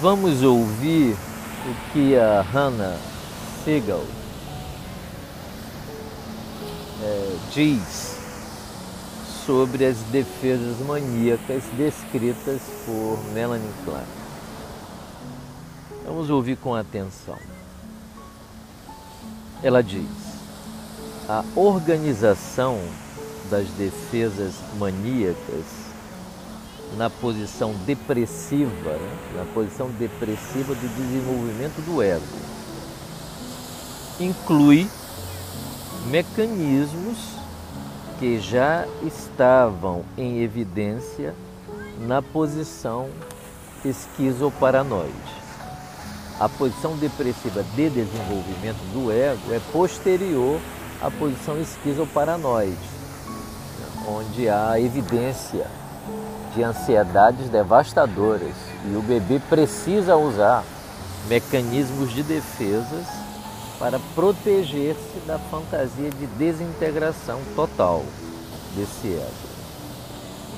Vamos ouvir o que a Hannah Siegel é, diz sobre as defesas maníacas descritas por Melanie Klein. Vamos ouvir com atenção. Ela diz: a organização das defesas maníacas na posição depressiva, né? na posição depressiva do desenvolvimento do ego, inclui mecanismos que já estavam em evidência na posição esquizoparanoide. A posição depressiva de desenvolvimento do ego é posterior à posição esquizoparanoide, onde há evidência de ansiedades devastadoras e o bebê precisa usar mecanismos de defesas para proteger-se da fantasia de desintegração total desse ego.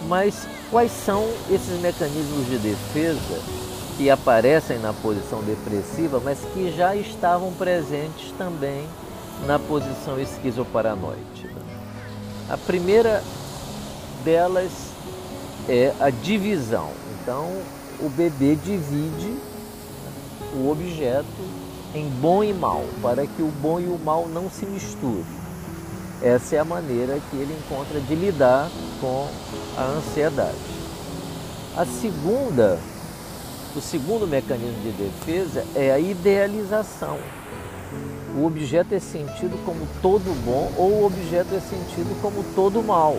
Mas quais são esses mecanismos de defesa que aparecem na posição depressiva, mas que já estavam presentes também na posição esquizoparanoide? A primeira delas é a divisão. Então, o bebê divide o objeto em bom e mal, para que o bom e o mal não se misturem. Essa é a maneira que ele encontra de lidar com a ansiedade. A segunda, o segundo mecanismo de defesa é a idealização. O objeto é sentido como todo bom ou o objeto é sentido como todo mal.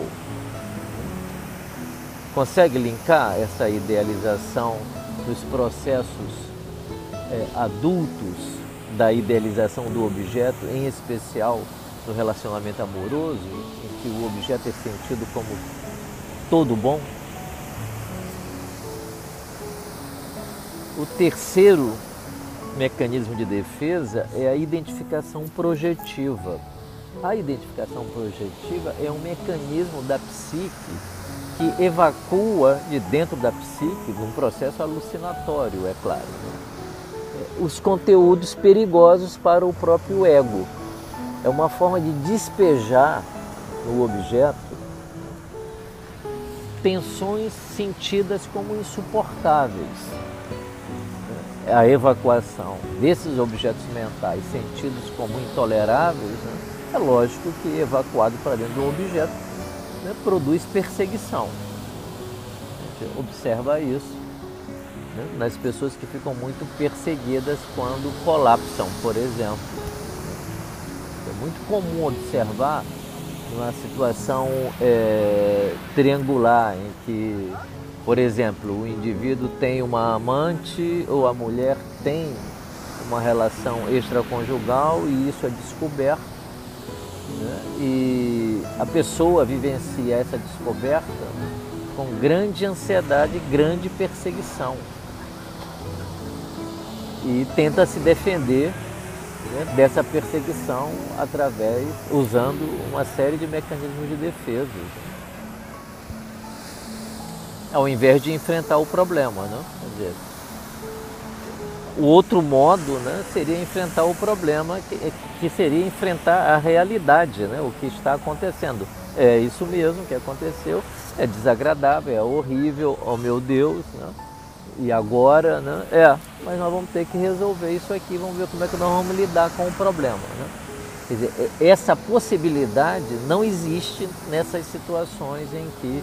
Consegue linkar essa idealização dos processos é, adultos da idealização do objeto, em especial no relacionamento amoroso, em que o objeto é sentido como todo bom. O terceiro mecanismo de defesa é a identificação projetiva. A identificação projetiva é um mecanismo da psique que evacua de dentro da psique, num processo alucinatório, é claro. Né? os conteúdos perigosos para o próprio ego. É uma forma de despejar no objeto tensões sentidas como insuportáveis. A evacuação desses objetos mentais sentidos como intoleráveis, né? é lógico que evacuado para dentro do objeto né? produz perseguição. A gente observa isso né? nas pessoas que ficam muito perseguidas quando colapsam, por exemplo. É muito comum observar uma situação é, triangular em que, por exemplo, o indivíduo tem uma amante ou a mulher tem uma relação extraconjugal e isso é descoberto. Né? E a pessoa vivencia essa descoberta com grande ansiedade e grande perseguição e tenta se defender né, dessa perseguição através, usando uma série de mecanismos de defesa. Ao invés de enfrentar o problema, né? O outro modo né, seria enfrentar o problema, que, que seria enfrentar a realidade, né, o que está acontecendo. É isso mesmo que aconteceu, é desagradável, é horrível, oh meu Deus. Né? e agora, né? É, mas nós vamos ter que resolver isso aqui, vamos ver como é que nós vamos lidar com o problema, né? Quer dizer, essa possibilidade não existe nessas situações em que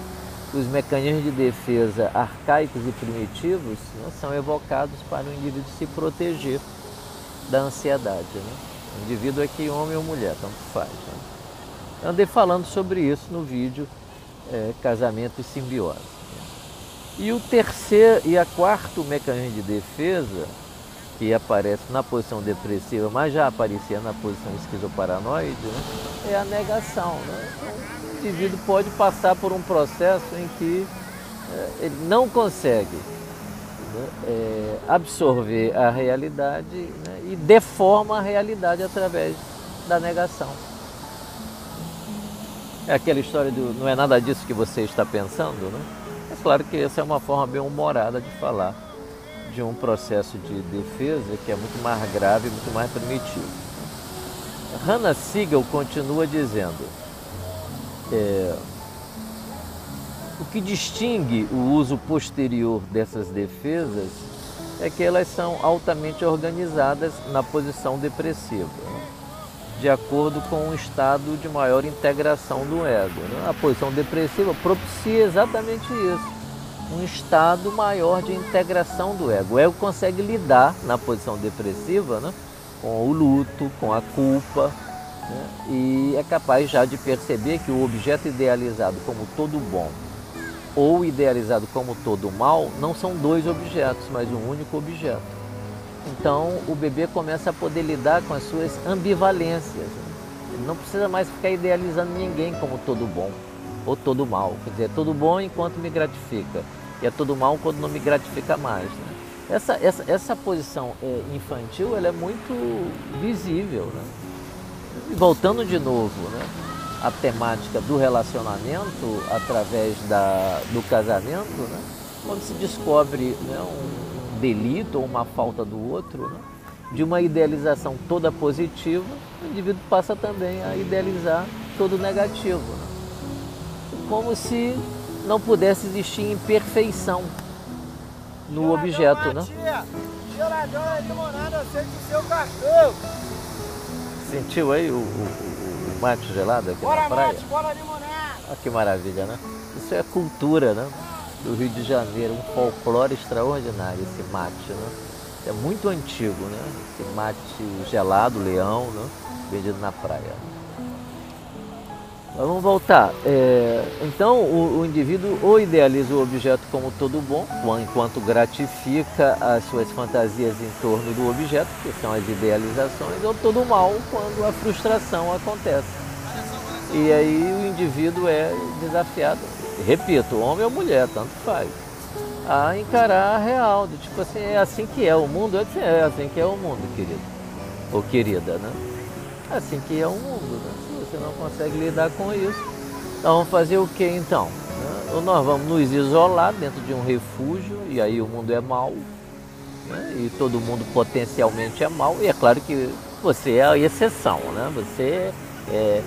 os mecanismos de defesa arcaicos e primitivos né, são evocados para o indivíduo se proteger da ansiedade. Né? O indivíduo é que homem ou mulher, tanto faz. Né? Andei falando sobre isso no vídeo é, Casamento e Simbiose. E o terceiro e a quarto mecanismo de defesa, que aparece na posição depressiva, mas já aparecia na posição esquizoparanoide, né, é a negação. Né? Então, o indivíduo pode passar por um processo em que é, ele não consegue né, é, absorver a realidade né, e deforma a realidade através da negação. É aquela história do não é nada disso que você está pensando, né? claro que essa é uma forma bem humorada de falar de um processo de defesa que é muito mais grave, muito mais primitivo. Hannah Siegel continua dizendo: é, o que distingue o uso posterior dessas defesas é que elas são altamente organizadas na posição depressiva, né? de acordo com um estado de maior integração do ego. Né? A posição depressiva propicia exatamente isso um estado maior de integração do ego. O ego consegue lidar na posição depressiva né, com o luto, com a culpa, né, e é capaz já de perceber que o objeto idealizado como todo bom ou idealizado como todo mal não são dois objetos, mas um único objeto. Então o bebê começa a poder lidar com as suas ambivalências. Né. Ele não precisa mais ficar idealizando ninguém como todo bom ou todo mal. Quer dizer, é todo bom enquanto me gratifica e é todo mal quando não me gratifica mais. Né? Essa, essa, essa posição é, infantil ela é muito visível. Né? E voltando de novo, né? a temática do relacionamento através da, do casamento, né? quando se descobre né, um, um delito ou uma falta do outro, né? de uma idealização toda positiva, o indivíduo passa também a idealizar todo negativo. Né? Como se não pudesse existir imperfeição no objeto, né? Geladão é limonada, o seu cartão. Sentiu aí o, o, o, mate gelado aqui bora, na praia? Mate, bora limonada. Olha que maravilha, né? Isso é cultura, né? Do Rio de Janeiro, um folclore extraordinário esse mate, né? É muito antigo, né? Esse mate gelado, leão, né? Vendido na praia. Vamos voltar. É, então, o, o, indivíduo ou idealiza o objeto como todo bom, enquanto gratifica as suas fantasias em torno do objeto, que são as idealizações, ou todo mal, quando a frustração acontece. E aí o indivíduo é desafiado, repito, homem ou mulher, tanto faz, a encarar a real, do tipo assim, é assim que é o mundo, é assim que é o mundo, querido, ou querida, né? É assim que é o mundo, né? Você não consegue lidar com isso. Então vamos fazer o que então? Ou nós vamos nos isolar dentro de um refúgio, e aí o mundo é mau, né? e todo mundo potencialmente é mau, e é claro que você é a exceção, né? você é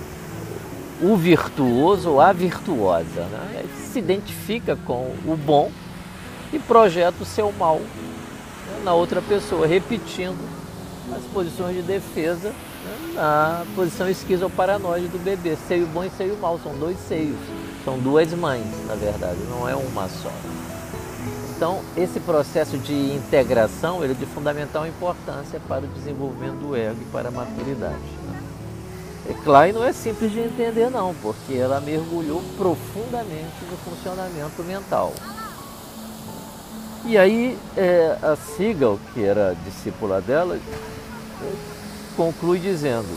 o virtuoso ou a virtuosa, né? se identifica com o bom e projeta o seu mal né? na outra pessoa, repetindo as posições de defesa a posição esquizoparanoide do bebê, seio bom e seio mal, são dois seios, são duas mães, na verdade, não é uma só. Então, esse processo de integração ele é de fundamental importância para o desenvolvimento do ego e para a maturidade. Né? É claro, não é simples de entender não, porque ela mergulhou profundamente no funcionamento mental. E aí é, a Sigal, que era discípula dela, conclui dizendo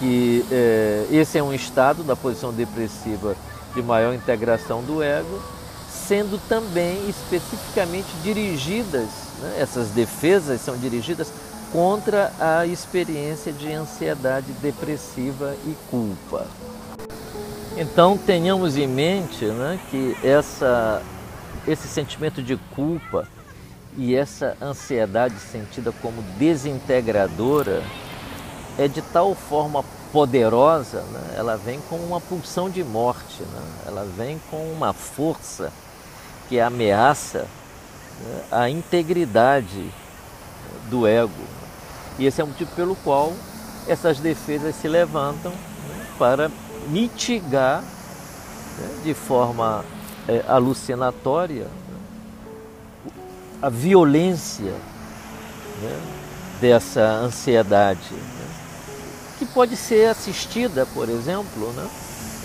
que é, esse é um estado da posição depressiva de maior integração do ego, sendo também especificamente dirigidas, né, essas defesas são dirigidas contra a experiência de ansiedade depressiva e culpa. Então tenhamos em mente né, que essa, esse sentimento de culpa e essa ansiedade sentida como desintegradora é de tal forma poderosa, né? ela vem com uma pulsão de morte, né? ela vem com uma força que ameaça né? a integridade do ego. E esse é o motivo pelo qual essas defesas se levantam né? para mitigar né? de forma é, alucinatória a violência né, dessa ansiedade, né, que pode ser assistida, por exemplo, né,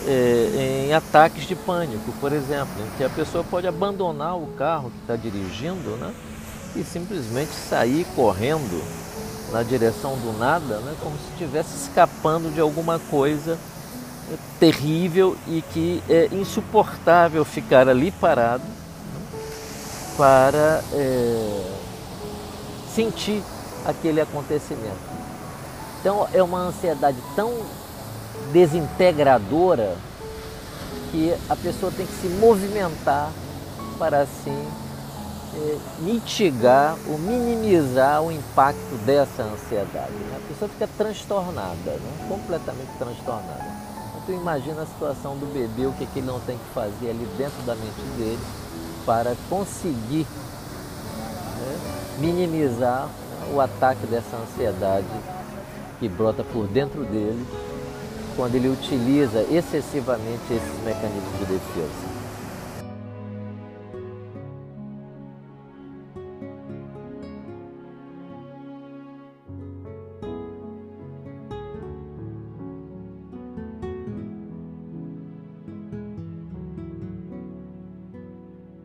é, em ataques de pânico, por exemplo, em que a pessoa pode abandonar o carro que está dirigindo né, e simplesmente sair correndo na direção do nada, né, como se estivesse escapando de alguma coisa terrível e que é insuportável ficar ali parado para é, sentir aquele acontecimento. Então é uma ansiedade tão desintegradora que a pessoa tem que se movimentar para assim é, mitigar ou minimizar o impacto dessa ansiedade. Né? A pessoa fica transtornada, né? completamente transtornada. Então tu imagina a situação do bebê, o que, que ele não tem que fazer ali dentro da mente dele para conseguir né, minimizar né, o ataque dessa ansiedade que brota por dentro dele quando ele utiliza excessivamente esses mecanismos de defesa.